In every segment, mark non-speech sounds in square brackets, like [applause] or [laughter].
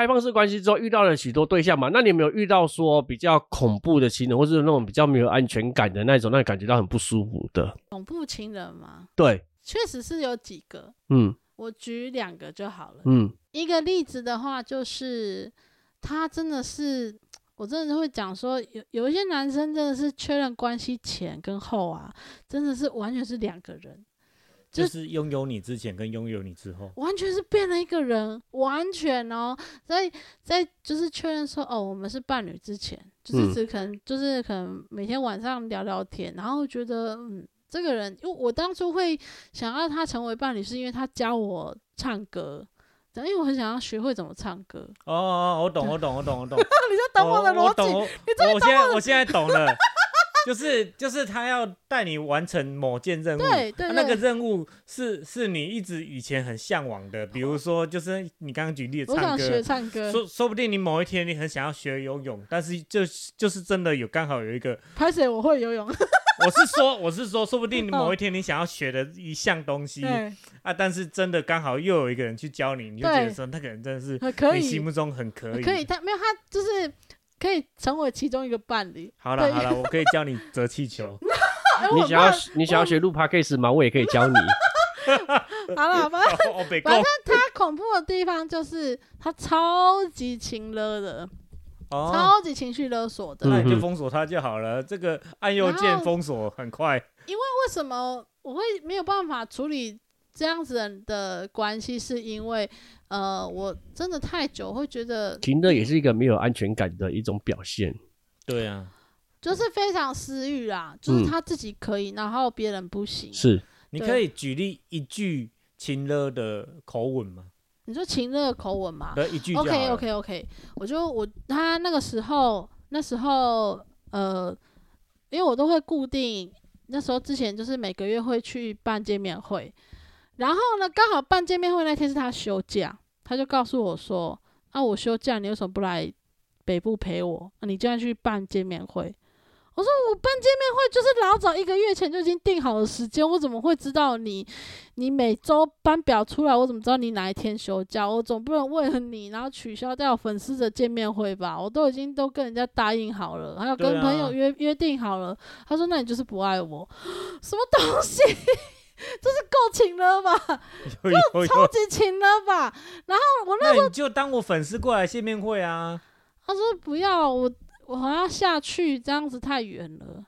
开放式关系之后遇到了许多对象嘛，那你有没有遇到说比较恐怖的情人，或是那种比较没有安全感的那种，让你感觉到很不舒服的？恐怖情人吗，对，确实是有几个，嗯。我举两个就好了。嗯，一个例子的话，就是他真的是，我真的会讲说，有有一些男生真的是确认关系前跟后啊，真的是完全是两个人，就就是拥有你之前跟拥有你之后，完全是变了一个人，完全哦，在在就是确认说，哦，我们是伴侣之前，就是嗯只可能、就是可能每天晚上聊聊天，然后觉得嗯，这个人，因为我当初会想要他成为伴侣，是因为他教我唱歌，因为我很想要学会怎么唱歌，哦哦，我懂，我懂，我懂，[laughs] 我懂，你在懂我的逻辑，你懂，我我我现在我现在懂了，[laughs] 就是就是他要带你完成某件任务，对对啊那个任务是是你一直以前很向往的，比如说就是你刚刚举例的唱我想学歌。唱歌，说说不定你某一天你很想要学游泳，但是就就是真的有刚好有一个，[laughs] 拍谁我会游泳，我是说我是说，说不定你嗯某一天你想要学的一项东西对，啊，但是真的刚好又有一个人去教你，你就觉得说那个人真的是可以。你心，目中很可以。可以，他没有他就是可以成为其中一个伴侣。好了好了，我可以教你折气球。[laughs] 你想要你想要学录 podcast 吗？我也可以教你。[laughs] 好了 [laughs] 反正他恐怖的地方就是他超级情勒的，哦，超级情绪勒索的。嗯那你就封锁他就好了。这个按右键封锁很快。因为为什么我会没有办法处理这样子人的关系？是因为呃，我真的太久会觉得情乐也是一个没有安全感的一种表现。对啊，就是非常私欲啦，就是嗯他自己可以，然后别人不行。是，你可以举例一句亲热的口吻吗？你说情热口吻嘛？对，一句 OK OK OK，我就我他那个时候那时候呃，因为我都会固定那时候之前就是每个月会去办见面会，然后呢刚好办见面会那天是他休假，他就告诉我说啊我休假你为什么不来北部陪我？啊你就要去办见面会。我说我办见面会就是老早一个月前就已经定好了时间，我怎么会知道你你每周班表出来，我怎么知道你哪一天休假？我总不能为了你然后取消掉粉丝的见面会吧？我都已经都跟人家答应好了，还有跟朋友约、约定好了。他说那你就是不爱我，什么东西？这是够勤了吧？有有有，超级勤了吧？然后我那那你就当我粉丝过来见面会啊。他说不要，我我好像下去，这样子太远了。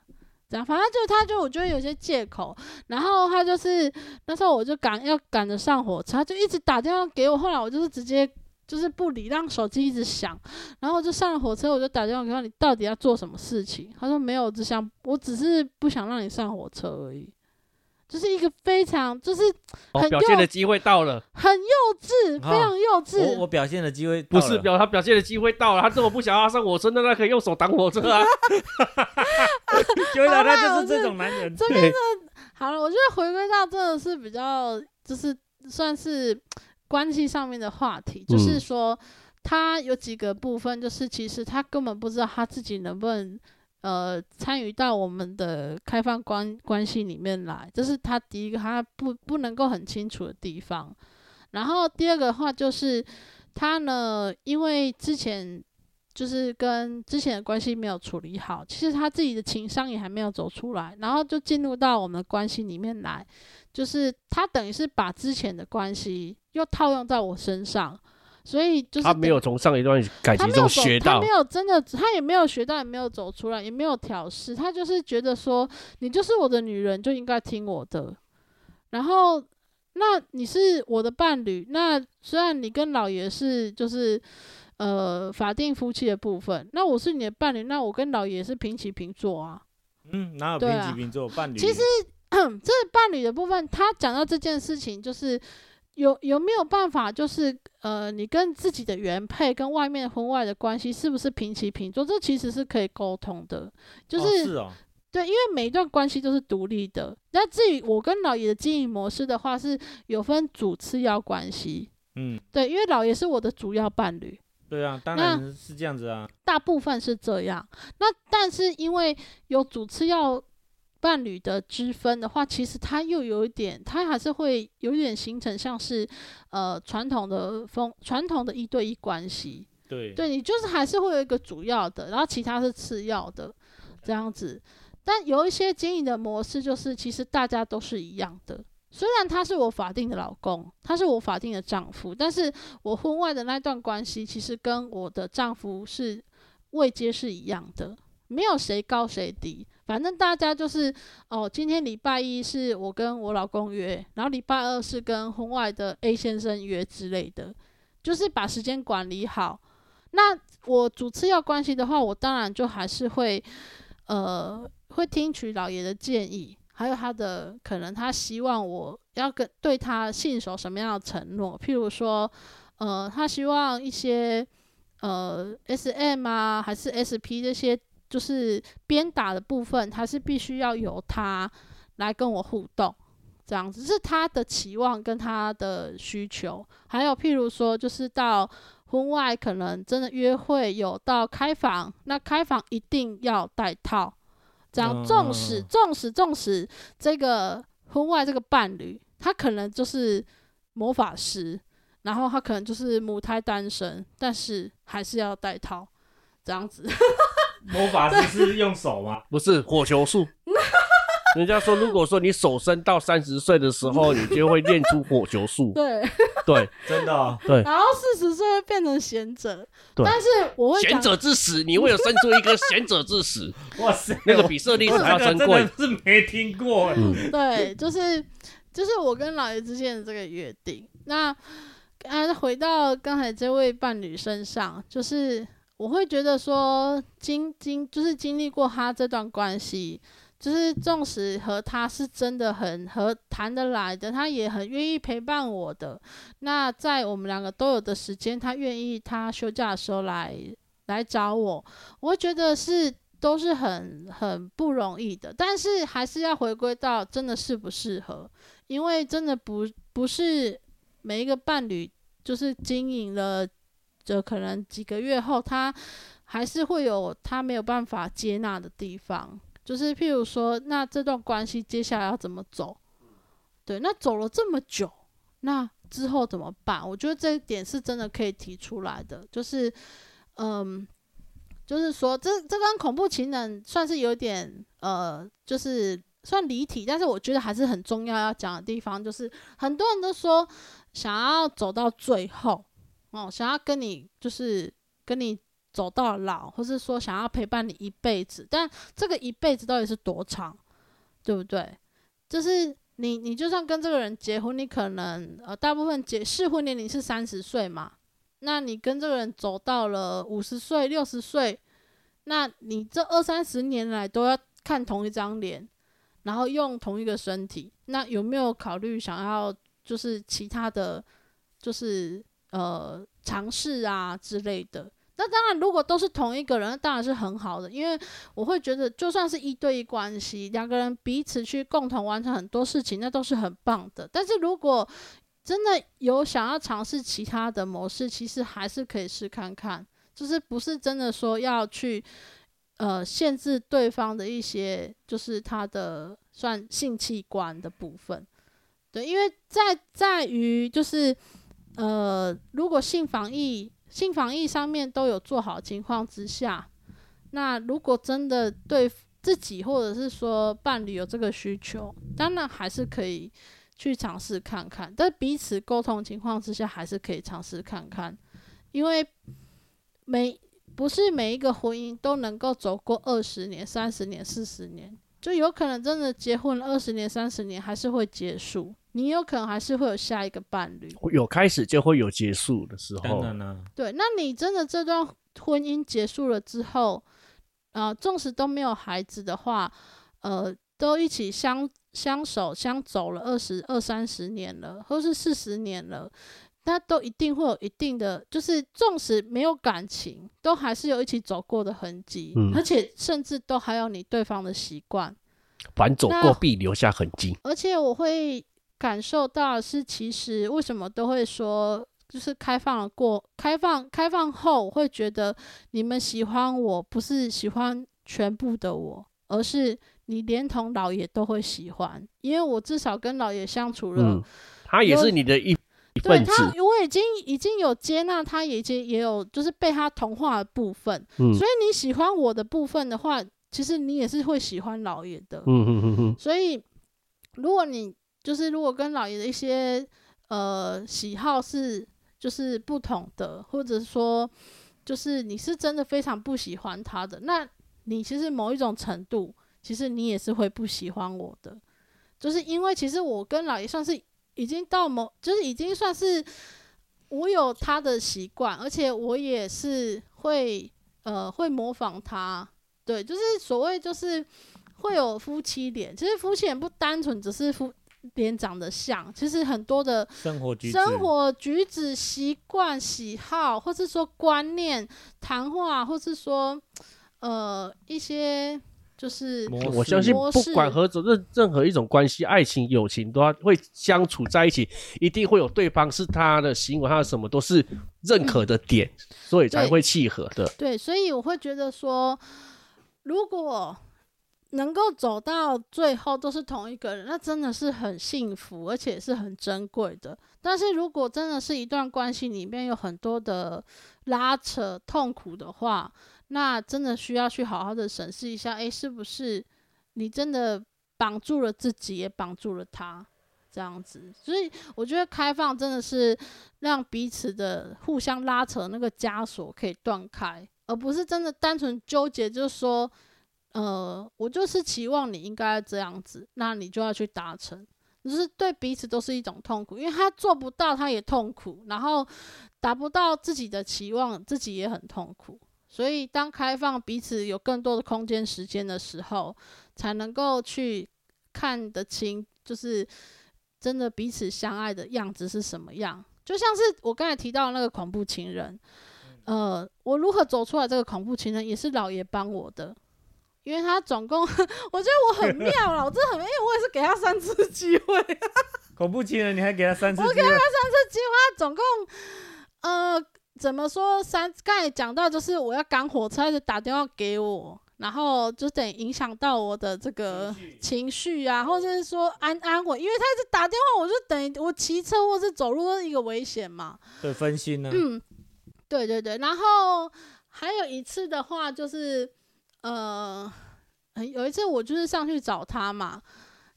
这样，反正就他就我觉得有些借口，然后他就是那时候我就赶要赶着上火车，他就一直打电话给我，后来我就是直接就是不理，让手机一直响，然后我就上了火车，我就打电话给他，你到底要做什么事情？他说没有，只想我只是不想让你上火车而已，就是一个非常就是哦，很表现幼的机会到了，很幼稚，非常幼稚。我我表现的机会不是表他表现的机会到了，他这么不想要上火车，那他可以用手挡火车啊。[laughs] [laughs] 原来他就是这种男人。这边的好了，我觉得回归到真的是比较，就是算是关系上面的话题，就是嗯说他有几个部分，就是其实他根本不知道他自己能不能呃参与到我们的开放关关系里面来，这是他第一个他不不能够很清楚的地方。然后第二个的话就是他呢，因为之前就是跟之前的关系没有处理好，其实他自己的情商也还没有走出来，然后就进入到我们的关系里面来，就是他等于是把之前的关系又套用在我身上，所以就是他没有从上一段感情中他没有学到他没，有真的，他也没有学到，也没有走出来，也没有调试，他就是觉得说，你就是我的女人，就应该听我的。然后，那你是我的伴侣，那虽然你跟老爷是就是呃法定夫妻的部分，那我是你的伴侣，那我跟老爷是平起平坐啊。嗯，哪有平起平坐伴侣？其实 [clears throat] 这伴侣的部分，他讲到这件事情，就是有有没有办法，就是呃，你跟自己的原配跟外面婚外的关系是不是平起平坐？这其实是可以沟通的，就哦是,、哦，对，因为每一段关系都是独立的。那至于我跟老爷的经营模式的话，是有分主次要关系。嗯，对，因为老爷是我的主要伴侣，对啊，当那然是这样子啊。大部分是这样。那但是因为有主次要伴侣的之分的话，其实它又有一点，它还是会有一点形成像是呃传统的风传统的一对一关系。对对你就是还是会有一个主要的，然后其他是次要的这样子。但有一些经营的模式，就是其实大家都是一样的。虽然他是我法定的老公，他是我法定的丈夫，但是我婚外的那段关系，其实跟我的丈夫是位阶是一样的，没有谁高谁低。反正大家就是哦，今天礼拜一是我跟我老公约，然后礼拜二是跟婚外的 A 先生约之类的，就是把时间管理好。那我主次要关系的话，我当然就还是会呃会听取老爷的建议，还有他的可能他希望我要跟对他信守什么样的承诺，譬如说呃他希望一些呃 S M 啊还是 S P 这些就是鞭打的部分，他是必须要由他来跟我互动。这样子是他的期望跟他的需求，还有譬如说，就是到婚外可能真的约会有到开房，那开房一定要带套，这样纵使嗯纵使纵使这个婚外这个伴侣，他可能就是魔法师，然后他可能就是母胎单身，但是还是要带套，这样子。[laughs] 魔法师是用手吗？[laughs] 不是火球术。[laughs] 人家说，如果说你手伸到三十岁的时候，你就会练出火球术。对，对。真的哦、然后四十岁会变成贤者，对。但是我会贤者之死，你会有生出一个贤者之死，[laughs] 哇塞，那个比舍利我子还要珍贵是没听过。对，就是就是我跟老爷之间的这个约定。那啊，回到刚才这位伴侣身上，就是我会觉得说，经经就是经历过他这段关系，就是纵使和他是真的很和谈得来的，他也很愿意陪伴我的。那在我们两个都有的时间，他愿意他休假的时候来来找我，我会觉得是都是很很不容易的，但是还是要回归到真的适不适合，因为真的不不是每一个伴侣就是经营了，就可能几个月后，他还是会有他没有办法接纳的地方，就是譬如说，那这段关系接下来要怎么走？对，那走了这么久，那之后怎么办？我觉得这一点是真的可以提出来的，就是嗯。就是说，这这跟恐怖情人算是有点呃，就是算离题，但是我觉得还是很重要要讲的地方，就是很多人都说想要走到最后，哦，想要跟你就是跟你走到老，或是说想要陪伴你一辈子，但这个一辈子到底是多长，对不对？就是你你就算跟这个人结婚，你可能呃大部分结适婚年龄是三十岁嘛，那你跟这个人走到了五十岁、六十岁，那你这二三十年来都要看同一张脸，然后用同一个身体，那有没有考虑想要就是其他的，就是呃尝试啊之类的？那当然，如果都是同一个人，当然是很好的，因为我会觉得，就算是一对一关系，两个人彼此去共同完成很多事情，那都是很棒的。但是如果真的有想要尝试其他的模式，其实还是可以试看看，就是不是真的说要去呃限制对方的一些，就是他的算性器官的部分。对，因为在在于就是呃，如果性防疫性防疫上面都有做好情况之下，那如果真的对自己或者是说伴侣有这个需求，当然还是可以去尝试看看，但彼此沟通情况之下，还是可以尝试看看，因为每不是每一个婚姻都能够走过二十年、三十年、四十年，就有可能真的结婚了二十年、三十年还是会结束，你有可能还是会有下一个伴侣。有开始就会有结束的时候。当然啦，对，那你真的这段婚姻结束了之后，呃，纵使都没有孩子的话，呃，都一起相相守相走了二十二三十年了，或是四十年了，那都一定会有一定的，就是纵使没有感情，都还是有一起走过的痕迹，嗯而且甚至都还有你对方的习惯。凡走过必留下痕迹。而且我会感受到是，其实为什么都会说，就是开放了过开放开放后，我会觉得你们喜欢我不是喜欢全部的我，而是你连同老爷都会喜欢，因为我至少跟老爷相处了。嗯，他也是你的一一对他，我已经已经有接纳他，已经也有就是被他同化的部分。嗯所以你喜欢我的部分的话，其实你也是会喜欢老爷的。嗯嗯嗯嗯，所以如果你就是如果跟老爷的一些呃喜好是就是不同的，或者说就是你是真的非常不喜欢他的，那你其实某一种程度，其实你也是会不喜欢我的，就是因为其实我跟老爷算是已经到某，就是已经算是我有他的习惯，而且我也是会呃会模仿他，对，就是所谓就是会有夫妻脸，其实夫妻脸不单纯只是夫脸长得像，其实很多的生活举止，生活举止、习惯、喜好，或是说观念、谈话，或是说呃一些就是我相信不管何种任任何一种关系，爱情、友情都要会相处在一起，一定会有对方是他的行为，他的什么都是认可的点，所以才会契合的。对，所以我会觉得说，如果能够走到最后都是同一个人，那真的是很幸福，而且是很珍贵的。但是如果真的是一段关系里面有很多的拉扯、痛苦的话，那真的需要去好好的审视一下，诶，是不是你真的绑住了自己，也绑住了他？这样子，所以我觉得开放真的是让彼此的互相拉扯那个枷锁可以断开，而不是真的单纯纠结，就是说，呃，我就是期望你应该这样子，那你就要去达成，就是对彼此都是一种痛苦，因为他做不到，他也痛苦，然后达不到自己的期望，自己也很痛苦。所以，当开放彼此有更多的空间、时间的时候，才能够去看得清，就是真的彼此相爱的样子是什么样。就像是我刚才提到的那个恐怖情人，呃，我如何走出来这个恐怖情人，也是老爷帮我的，因为他总共，[laughs] 我觉得我很妙了，我真的很，因为我也是给他三次机会，[laughs] 恐怖情人，你还给他三次我给他三次机会，他总共，呃，怎么说三？刚才讲到就是我要赶火车，他就打电话给我，然后就等于影响到我的这个情绪啊，或者是说安安稳，因为他一直打电话，我就等于我骑车或是走路都是一个危险嘛。对分心呢、嗯，对对对，然后还有一次的话就是，呃，有一次我就是上去找他嘛，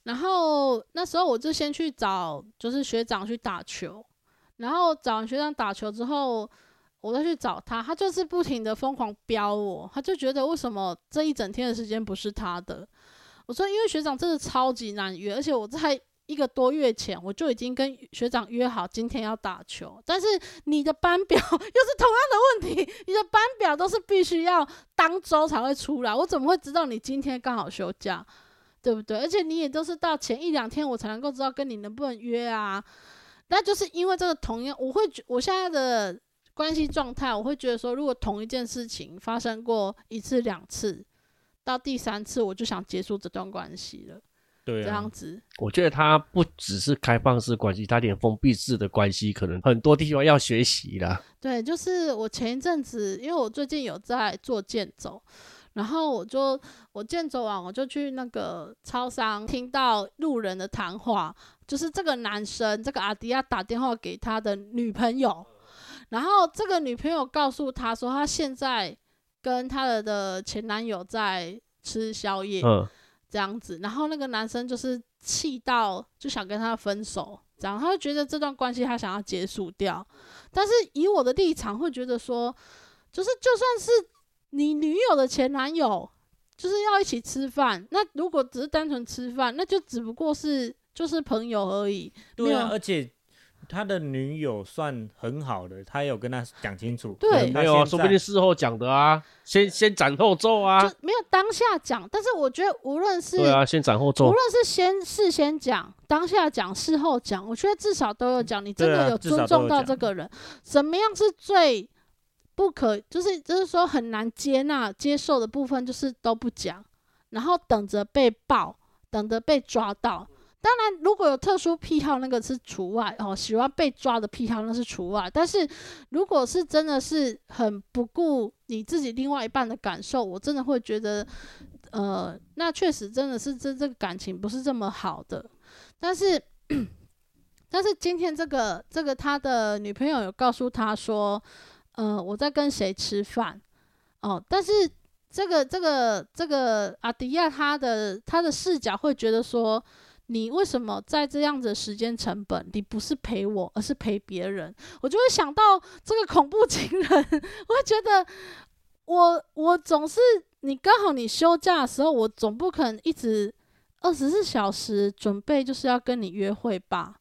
然后那时候我就先去找就是学长去打球，然后找完学长打球之后，我再去找他，他就是不停的疯狂飙我，他就觉得为什么这一整天的时间不是他的？我说因为学长真的超级难约，而且我在一个多月前我就已经跟学长约好今天要打球，但是你的班表 [laughs] 又是同样的问题，你的班表都是必须要当周才会出来，我怎么会知道你今天刚好休假？对不对？而且你也都是到前一两天我才能够知道跟你能不能约啊。那就是因为这个同样，我会觉我现在的关系状态，我会觉得说，如果同一件事情发生过一次两次，到第三次我就想结束这段关系了，对啊这样，子。我觉得他不只是开放式关系，他连封闭式的关系可能很多地方要学习啦。对，就是我前一阵子，因为我最近有在做健走，然后我就我健走完，我就去那个超商听到路人的谈话，就是这个男生，这个阿迪亚打电话给他的女朋友，然后这个女朋友告诉他说，他现在跟他的的前男友在吃宵夜，嗯，这样子，然后那个男生就是气到就想跟他分手，这样他就觉得这段关系他想要结束掉，但是以我的立场会觉得说，就是就算是你女友的前男友，就是要一起吃饭，那如果只是单纯吃饭，那就只不过是就是朋友而已，对啊，而且他的女友算很好的，他有跟他讲清楚，对他没有啊，说不定事后讲的啊，先先斩后奏啊就，没有当下讲。但是我觉得无论是对啊，先斩后奏无。论是先事先讲、当下讲、事后讲，我觉得至少都有讲，你真的有尊重到这个人。怎么样是最不可，就是就是说很难接纳、接受的部分，就是都不讲，然后等着被爆，等着被抓到。当然，如果有特殊癖好，那个是除外哦。喜欢被抓的癖好那是除外，但是如果是真的是很不顾你自己另外一半的感受，我真的会觉得呃，那确实真的是这这个感情不是这么好的，但是 [coughs] 但是今天这个这个他的女朋友有告诉他说，呃，我在跟谁吃饭哦，但是这个这个这个阿迪亚他的他的视角会觉得说。你为什么在这样子的时间成本，你不是陪我，而是陪别人？我就会想到这个恐怖情人，[laughs] 我会觉得我我总是你刚好你休假的时候，我总不可能一直二十四小时准备就是要跟你约会吧，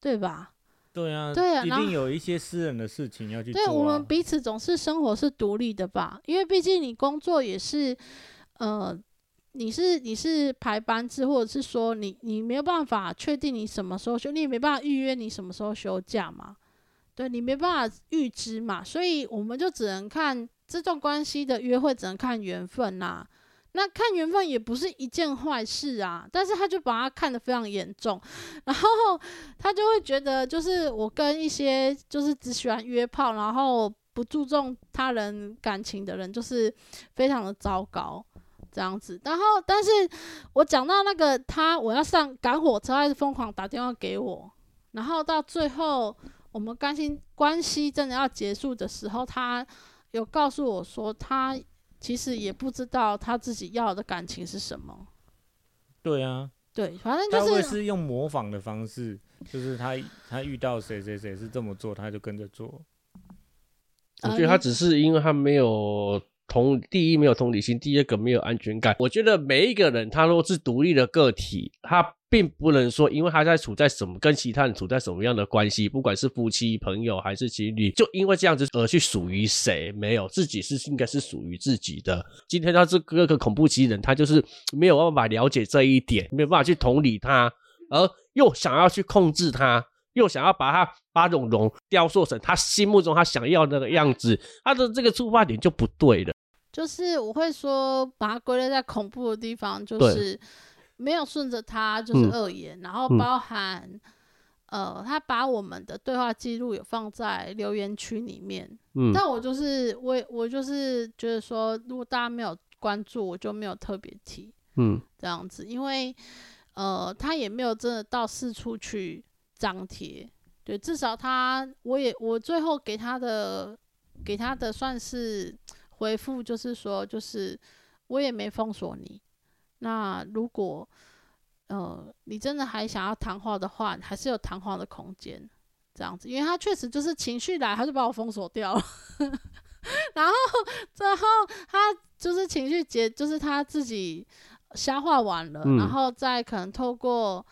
对吧？对啊，对啊一定有一些私人的事情要去做、啊。对我们彼此总是生活是独立的吧，因为毕竟你工作也是，呃，你是你是排班制，或者是说你你没有办法确定你什么时候休，你也没办法预约你什么时候休假嘛，对你没办法预知嘛，所以我们就只能看这段关系的约会，只能看缘分呐、那看缘分也不是一件坏事啊，但是他就把它看得非常严重，然后他就会觉得，就是我跟一些就是只喜欢约炮，然后不注重他人感情的人，就是非常的糟糕这样子。然后，但是我讲到那个他，我要上赶火车，还是疯狂打电话给我，然后到最后我们关系关系真的要结束的时候，他有告诉我说，他其实也不知道他自己要的感情是什么。对啊，对，反正他会就是是用模仿的方式，就是他他遇到谁谁谁是这么做，他就跟着做。呃我觉得他只是因为他没有同，第一没有同理心，第二个没有安全感。我觉得每一个人他都是独立的个体，他并不能说因为他在处在什么跟其他人处在什么样的关系，不管是夫妻、朋友还是情侣，就因为这样子而去属于谁？没有，自己是应该是属于自己的。今天他这个个恐怖袭人，他就是没有办法了解这一点，没有办法去同理他，而又想要去控制他。又想要把他把蓉蓉雕塑成他心目中他想要的那个样子，他的这个出发点就不对了。就是我会说，把它归类在恐怖的地方，就是没有顺着他就是嗯。恶言，然后嗯。包含、呃，他把我们的对话记录有放在留言区里面，嗯，但我就是我我就是觉得说，如果大家没有关注，我就没有特别提嗯。这样子，因为呃，他也没有真的到四处去张贴，对，至少他我也我最后给他的给他的算是回复，就是说，就是我也没封锁你，那如果呃你真的还想要谈话的话，还是有谈话的空间。这样子，因为他确实就是情绪来，他就把我封锁掉了。[laughs] 然后，然后他就是情绪结，就是他自己消化完了，嗯然后再可能透过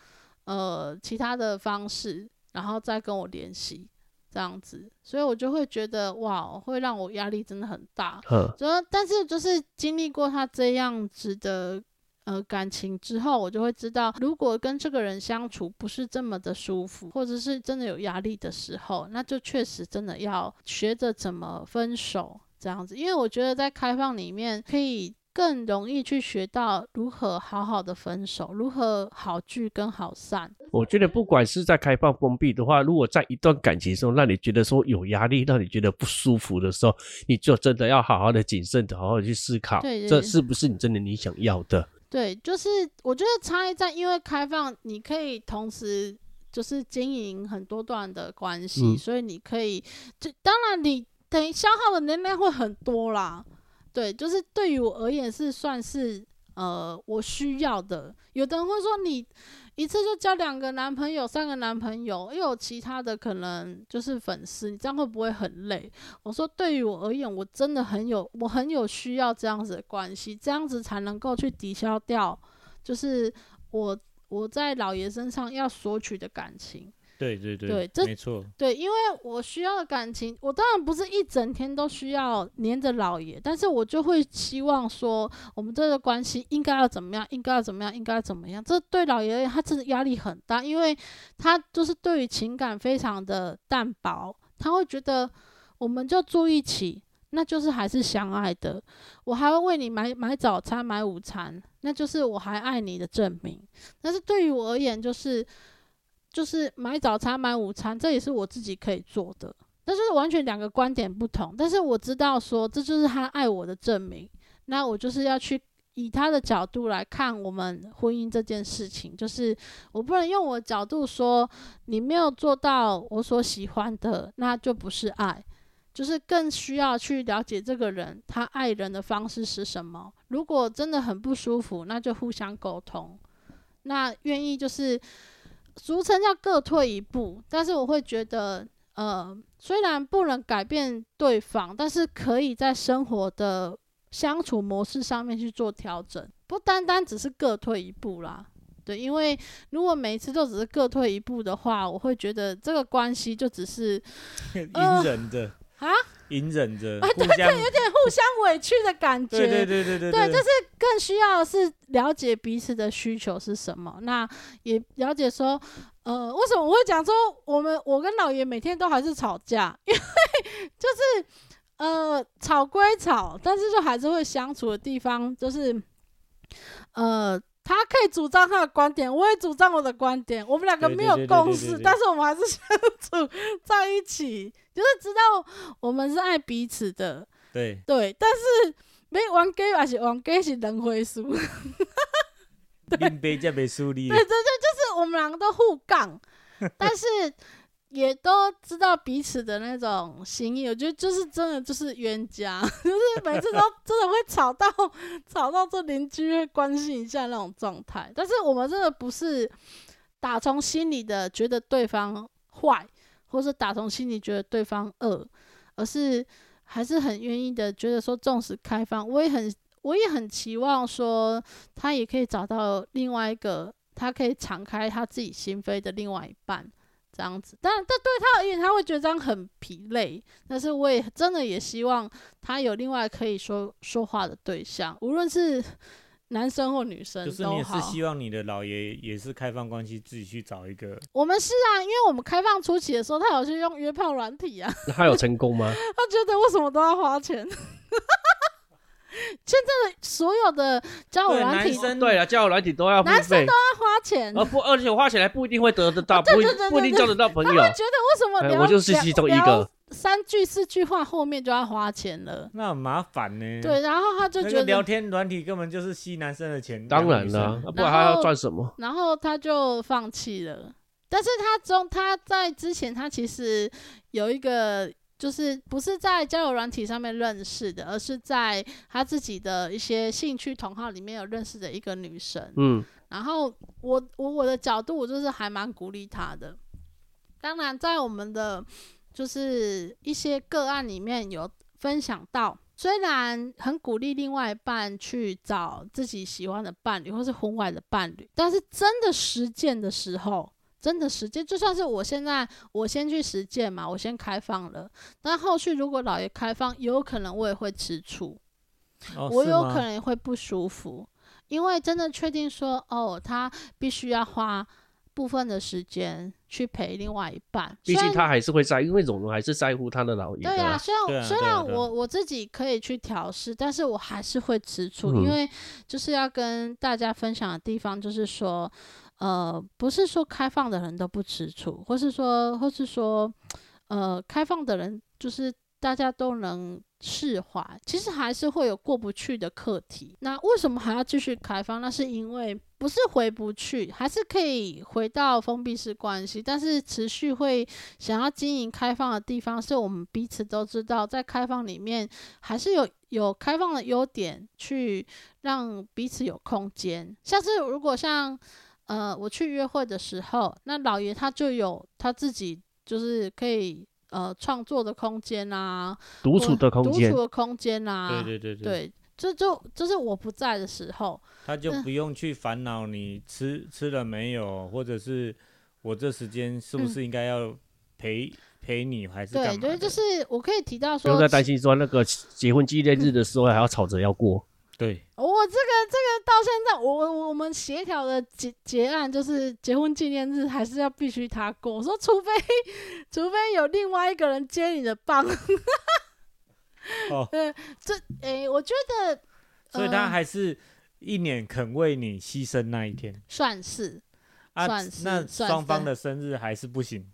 呃其他的方式，然后再跟我联系，这样子，所以我就会觉得哇，会让我压力真的很大。嗯，主要，但是就是经历过他这样子的呃感情之后，我就会知道，如果跟这个人相处不是这么的舒服，或者是真的有压力的时候，那就确实真的要学着怎么分手这样子。因为我觉得在开放里面可以。更容易去学到如何好好的分手，如何好聚跟好散。我觉得不管是在开放封闭的话，如果在一段感情中让你觉得说有压力，让你觉得不舒服的时候，你就真的要好好的谨慎的，好好的去思考，对对这是不是你真的你想要的？对，就是我觉得差异在，因为开放你可以同时就是经营很多段的关系，嗯所以你可以，就当然你等于消耗的能量会很多啦。对，就是对于我而言是算是呃我需要的。有的人会说你一次就交两个男朋友、三个男朋友，又有其他的可能就是粉丝，你这样会不会很累？我说对于我而言，我真的很有，我很有需要这样子的关系，这样子才能够去抵消掉，就是我我在老爷身上要索取的感情。对对对，对这没错，对，因为我需要的感情，我当然不是一整天都需要黏着老爷，但是我就会希望说，我们这个关系应该要怎么样，应该要怎么样，应该要怎么样。这对老爷爷，他真的压力很大，因为他就是对于情感非常的淡薄，他会觉得我们就住一起，那就是还是相爱的。我还会为你买买早餐、买午餐，那就是我还爱你的证明。但是对于我而言，就是。就是买早餐、买午餐，这也是我自己可以做的，但是完全两个观点不同。但是我知道说，这就是他爱我的证明，那我就是要去以他的角度来看我们婚姻这件事情，就是我不能用我的角度说你没有做到我所喜欢的，那就不是爱。就是更需要去了解这个人，他爱人的方式是什么。如果真的很不舒服，那就互相沟通。那愿意就是俗称叫各退一步，但是我会觉得，呃，虽然不能改变对方，但是可以在生活的相处模式上面去做调整，不单单只是各退一步啦。对，因为如果每一次都只是各退一步的话，我会觉得这个关系就只是 [laughs] 隐忍着啊，隐忍着，啊，对对，有点互相委屈的感觉。对对对对对对，就是更需要是了解彼此的需求是什么，那也了解说，呃，为什么我会讲说我们我跟老爷每天都还是吵架，[laughs] 因为就是呃吵归吵，但是就还是会相处的地方，就是呃。他可以主张他的观点，我也主张我的观点。我们两个没有共识，但是我们还是相处在一起，就是知道我们是爱彼此的。对对，但是没玩 gay 还是玩 gay 是人回输。对对对，就是我们两个都互杠，[laughs] 但是也都知道彼此的那种心意。我觉得就是真的就是冤家，[laughs] 就是每次都 [laughs] 真的会吵到吵到这邻居会关心一下那种状态。但是我们真的不是打从心里的觉得对方坏，或是打从心里觉得对方恶，而是还是很愿意的觉得说，纵使开放，我也很我也很期望说，他也可以找到另外一个，他可以敞开他自己心扉的另外一半。这样子，但但对他而言，他会觉得这样很疲累。但是我也真的也希望他有另外可以说说话的对象，无论是男生或女生就是你也是希望你的老爷也是开放关系，自己去找一个。我们是啊，因为我们开放初期的时候，他有去用约炮软体啊。[laughs] 他有成功吗？[laughs] 他觉得为什么都要花钱？[laughs] 现在的所有的交友软体，对啊，交友软体都要男生都要花钱，而不而且花钱还不一定会得得到，不不一定交得到朋友。他会觉得为什么？我就是其中一个。三句四句话后面就要花钱了，那很麻烦呢。对，然后他就觉得聊天软体根本就是吸男生的钱。当然了，不然他要赚什么？然后他就放弃了。但是他中他在之前他其实有一个。就是不是在交友软体上面认识的，而是在他自己的一些兴趣同好里面有认识的一个女生。嗯，然后我我我的角度，我就是还蛮鼓励他的。当然，在我们的就是一些个案里面有分享到，虽然很鼓励另外一半去找自己喜欢的伴侣或是婚外的伴侣，但是真的实践的时候。真的实践，就算是我现在我先去实践嘛，我先开放了，但后续如果老爷开放，有可能我也会吃醋，我有可能也会不舒服，因为真的确定说，哦，他必须要花部分的时间去陪另外一半，毕竟他还是会在，因为总还是在乎他的老爷。对啊，虽然虽然我我自己可以去调试，但是我还是会吃醋，因为就是要跟大家分享的地方就是说。呃，不是说开放的人都不吃醋，或是说，或是说，呃，开放的人就是大家都能释怀，其实还是会有过不去的课题。那为什么还要继续开放？那是因为不是回不去，还是可以回到封闭式关系，但是持续会想要经营开放的地方，是我们彼此都知道，在开放里面还是有有开放的优点，去让彼此有空间。像是如果像。呃，我去约会的时候，那老爷他就有他自己就是可以呃创作的空间啊，独处的空间，独处的空间啊，对对对对，这就就就是我不在的时候，他就不用去烦恼你吃吃了没有，或者是我这时间是不是应该要陪陪你，还是对对，就是我可以提到说，不用再担心说那个结婚纪念日的时候还要吵着要过。对，我这个这个到现在，我我们协调的结结案就是结婚纪念日还是要必须他过。我说，除非 [laughs] 除非有另外一个人接你的棒。[laughs] 哦，对，这诶，我觉得，所以他还是一年肯为你牺牲那一天，算是，算是。那双方的生日还是不行。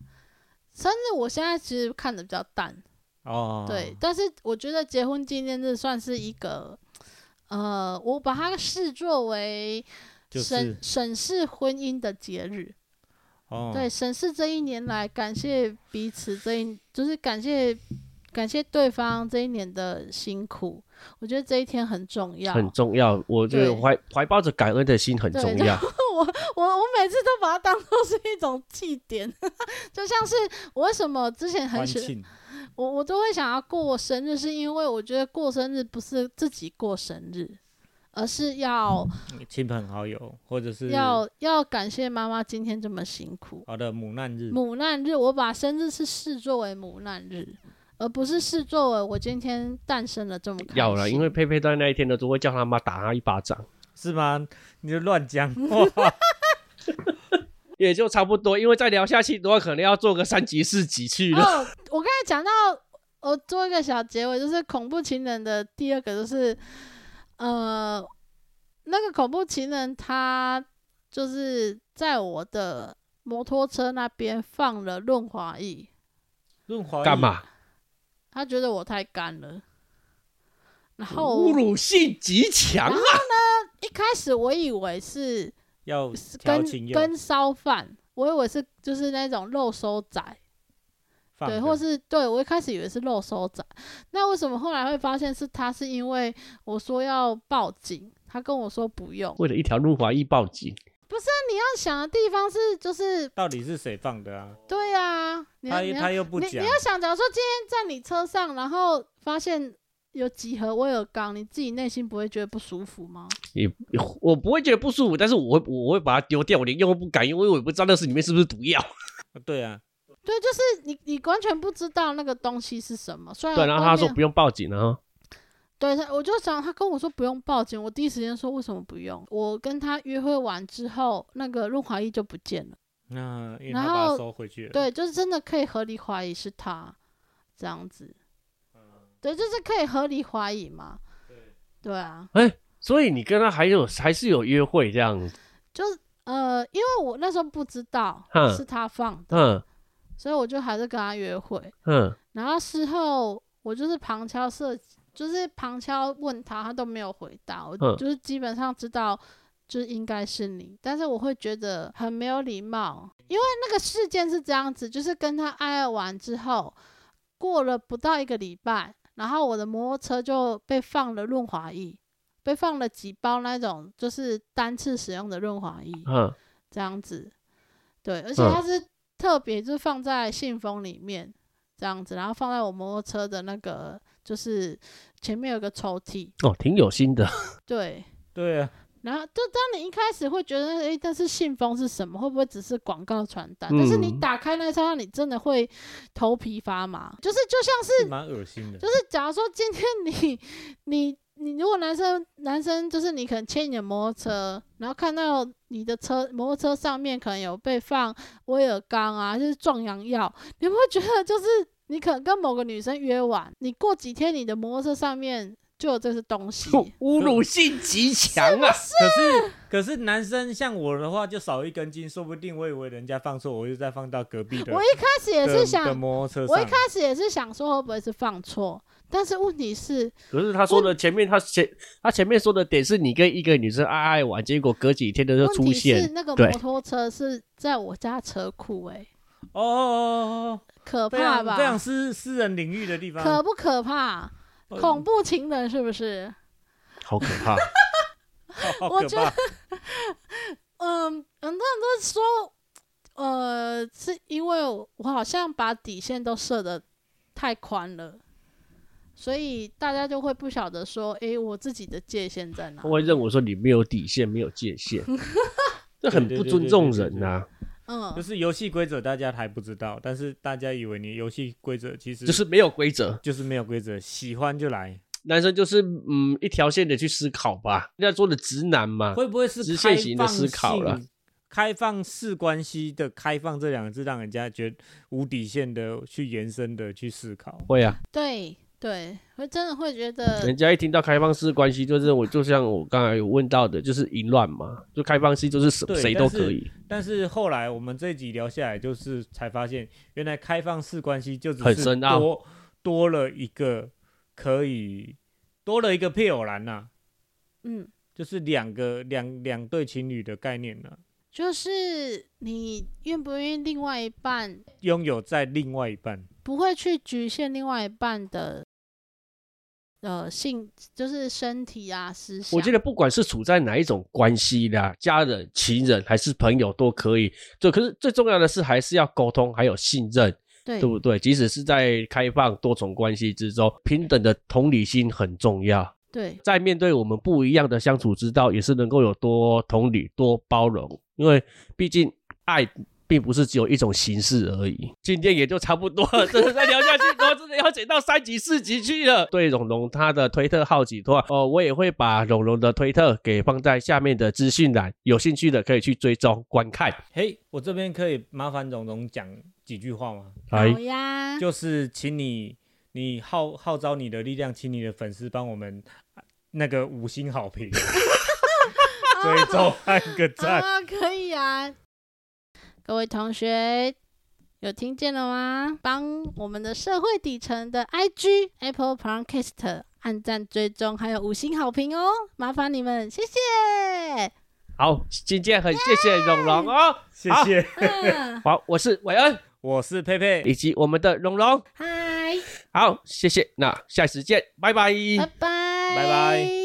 生日我现在其实看的比较淡。哦，对，但是我觉得结婚纪念日算是一个。呃，我把它视作为就是审审视婚姻的节日。哦，对，审视这一年来，感谢彼此这一，就是感谢感谢对方这一年的辛苦。我觉得这一天很重要。很重要。我觉得怀怀抱着感恩的心很重要。[laughs] 我我我每次都把它当做是一种祭典，[laughs] 就像是我为什么之前很喜欢，我我都会想要过生日，是因为我觉得过生日不是自己过生日，而是要亲朋好友或者是要要感谢妈妈今天这么辛苦。好的母难日，母难日，我把生日是视作为母难日，而不是视作为我今天诞生了这么开心。要了，因为佩佩在那一天呢，都会叫他妈打他一巴掌，是吗？你就乱讲话。[laughs] 也就差不多。因为再聊下去的话，可能要做个三级四级去了。哦，我刚才讲到，我做一个小结尾，就是恐怖情人的第二个就是，呃，那个恐怖情人他就是在我的摩托车那边放了润滑液，润滑干？嘛？他觉得我太干了，然后侮辱性极强啊！一开始我以为是要是跟跟烧饭，我以为是就是那种肉收仔，对，或是对我一开始以为是肉收仔，那为什么后来会发现是他是因为我说要报警，他跟我说不用。为了一条润滑液报警，那你要想的地方是就是到底是谁放的啊？对啊、你他他又不讲你，要想，假如说今天在你车上，然后发现有几盒威尔刚，你自己内心不会觉得不舒服吗？也我不会觉得不舒服，但是我会我会把它丢掉，我连用都不敢用，因为我也不知道那是里面是不是毒药。对啊，对，就是你你完全不知道那个东西是什么。虽然对，然后他说不用报警啊，对他，我就想他跟我说不用报警，我第一时间说为什么不用？我跟他约会完之后，那个润滑液就不见了。那因为然他把它后收回去了。对，就是真的可以合理怀疑是他这样子。对，就是可以合理怀疑嘛。对啊，哎、所以你跟他还有还是有约会这样子，就是呃，因为我那时候不知道是他放的，嗯所以我就还是跟他约会。嗯，然后事后我就是旁敲侧，就是旁敲问他，他都没有回答。我嗯就是基本上知道，就是应该是你，但是我会觉得很没有礼貌，因为那个事件是这样子，就是跟他爱爱完之后，过了不到一个礼拜，然后我的摩托车就被放了润滑液，被放了几包那种就是单次使用的润滑液，嗯这样子。对，而且它是特别就是放在信封里面这样子，然后放在我摩托车的那个就是前面有个抽屉，哦，挺有心的，[laughs] 对。对啊，然后就当你一开始会觉得，诶，但是信封是什么？会不会只是广告传单？但是你嗯打开那一刹那，你真的会头皮发麻，就是就像是是蛮恶心的。就是假如说今天你你你如果男生男生就是你可能牵你的摩托车，然后看到你的车摩托车上面可能有被放威尔刚啊，就是壮阳药，你会觉得就是你可能跟某个女生约完，你过几天你的摩托车上面就有这些东西？[laughs] 侮辱性极强啊！可是可是男生像我的话，就少一根筋，说不定我以为人家放错，我就再放到隔壁的。我一开始也是想的，摩托车，我一开始也是想说会不会是放错，但是问题是，可是他说的前面，他前他前面说的点是你跟一个女生爱爱玩，结果隔几天的就出现那个摩托车是在我家车库、欸，哦哦哦哦可怕吧？常非常私私人领域的地方，可不可怕？呃恐怖情人是不是？好可怕。[laughs] 我觉得。嗯，很多人都说，呃，是因为我我好像把底线都设的太宽了，所以大家就会不晓得说，诶，我自己的界限在哪他？会认为说你没有底线，没有界限，[laughs] 这很不尊重人呐、嗯就，是游戏规则大家还不知道，但是大家以为你游戏规则其实就是没有规则。就是没有规则，喜欢就来，男生就是嗯一条线的去思考吧，人家做的直男嘛，会不会是直开线型的思考了？开放式关系的“开放”这两个字，让人家觉得无底线的去延伸的去思考。会啊，对对，会真的会觉得人家一听到开放式关系，就是我就像我刚才有问到的，就是淫乱嘛，就开放式就是谁谁都可以，但是后来我们这一集聊下来，就是才发现，原来开放式关系就只是很深多多了一个可以多了一个配偶栏呐、嗯，就是两个两两对情侣的概念呢、就是你愿不愿意另外一半拥有在另外一半。不会去局限另外一半的呃性，就是身体啊思想。我觉得不管是处在哪一种关系啦，家人、情人还是朋友都可以。就，可是最重要的是还是要沟通，还有信任，对对不对？即使是在开放多重关系之中，平等的同理心很重要。对在面对我们不一样的相处之道，也是能够有多同理、多包容，因为毕竟爱并不是只有一种形式而已。今天也就差不多了，[laughs] 真的再聊下去，我真的要剪到三级、四级去了。对蓉蓉她的推特好奇的话，哦，我也会把蓉蓉的推特给放在下面的资讯栏，有兴趣的可以去追踪观看。嘿，我这边可以麻烦蓉蓉讲几句话吗？好来，呀，就是请你，你号号召你的力量，请你的粉丝帮我们啊那个五星好评，[laughs] 追踪按个赞。啊，可以啊。各位同学有听见了吗？帮我们的社会底层的 IG Apple Podcast 按赞追踪，还有五星好评哦，麻烦你们，谢谢。好，今天很谢谢蓉蓉哦。好谢谢，嗯，好，我是韦恩，我是佩佩，以及我们的蓉蓉。嗨，好，谢谢，那下次见，拜拜。拜拜，拜拜。